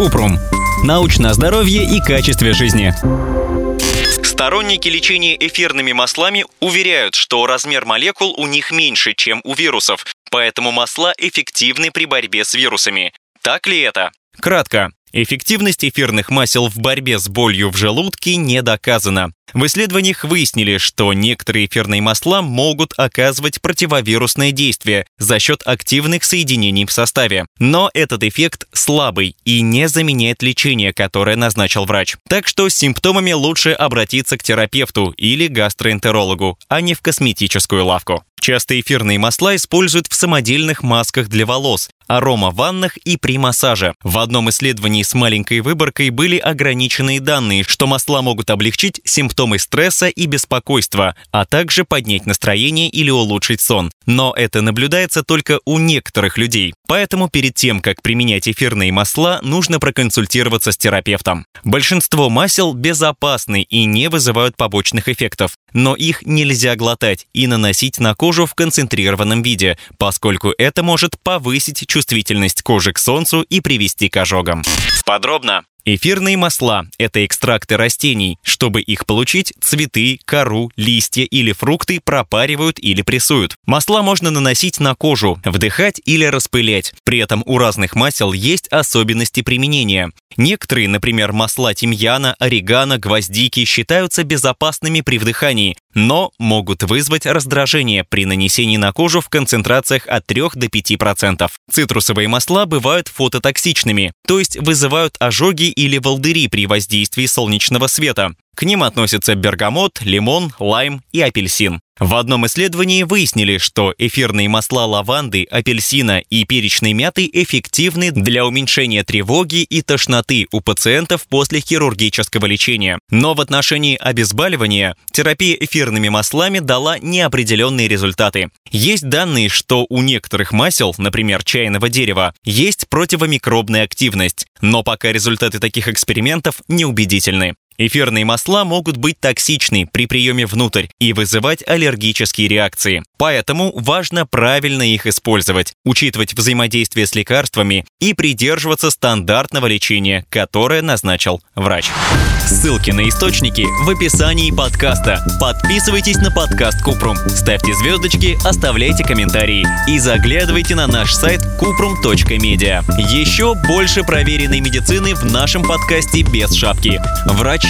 Купрум. Научное здоровье и качестве жизни. Сторонники лечения эфирными маслами уверяют, что размер молекул у них меньше, чем у вирусов, поэтому масла эффективны при борьбе с вирусами. Так ли это? Кратко. Эффективность эфирных масел в борьбе с болью в желудке не доказана. В исследованиях выяснили, что некоторые эфирные масла могут оказывать противовирусное действие за счет активных соединений в составе. Но этот эффект слабый и не заменяет лечение, которое назначил врач. Так что с симптомами лучше обратиться к терапевту или гастроэнтерологу, а не в косметическую лавку. Часто эфирные масла используют в самодельных масках для волос, арома-ваннах и при массаже. В одном исследовании с маленькой выборкой были ограниченные данные, что масла могут облегчить симптомы стресса и беспокойства, а также поднять настроение или улучшить сон. Но это наблюдается только у некоторых людей. Поэтому перед тем, как применять эфирные масла, нужно проконсультироваться с терапевтом. Большинство масел безопасны и не вызывают побочных эффектов, но их нельзя глотать и наносить на кожу в концентрированном виде, поскольку это может повысить чувствительность кожи к солнцу и привести к ожогам. Подробно Эфирные масла – это экстракты растений. Чтобы их получить, цветы, кору, листья или фрукты пропаривают или прессуют. Масла можно наносить на кожу, вдыхать или распылять. При этом у разных масел есть особенности применения. Некоторые, например, масла тимьяна, орегано, гвоздики, считаются безопасными при вдыхании, но могут вызвать раздражение при нанесении на кожу в концентрациях от 3 до 5%. Цитрусовые масла бывают фототоксичными, то есть вызывают ожоги или волдыри при воздействии солнечного света. К ним относятся бергамот, лимон, лайм и апельсин. В одном исследовании выяснили, что эфирные масла лаванды, апельсина и перечной мяты эффективны для уменьшения тревоги и тошноты у пациентов после хирургического лечения. Но в отношении обезболивания терапия эфирными маслами дала неопределенные результаты. Есть данные, что у некоторых масел, например, чайного дерева, есть противомикробная активность, но пока результаты таких экспериментов неубедительны. Эфирные масла могут быть токсичны при приеме внутрь и вызывать аллергические реакции. Поэтому важно правильно их использовать, учитывать взаимодействие с лекарствами и придерживаться стандартного лечения, которое назначил врач. Ссылки на источники в описании подкаста. Подписывайтесь на подкаст Купрум, ставьте звездочки, оставляйте комментарии и заглядывайте на наш сайт kuprum.media. Еще больше проверенной медицины в нашем подкасте без шапки. Врачи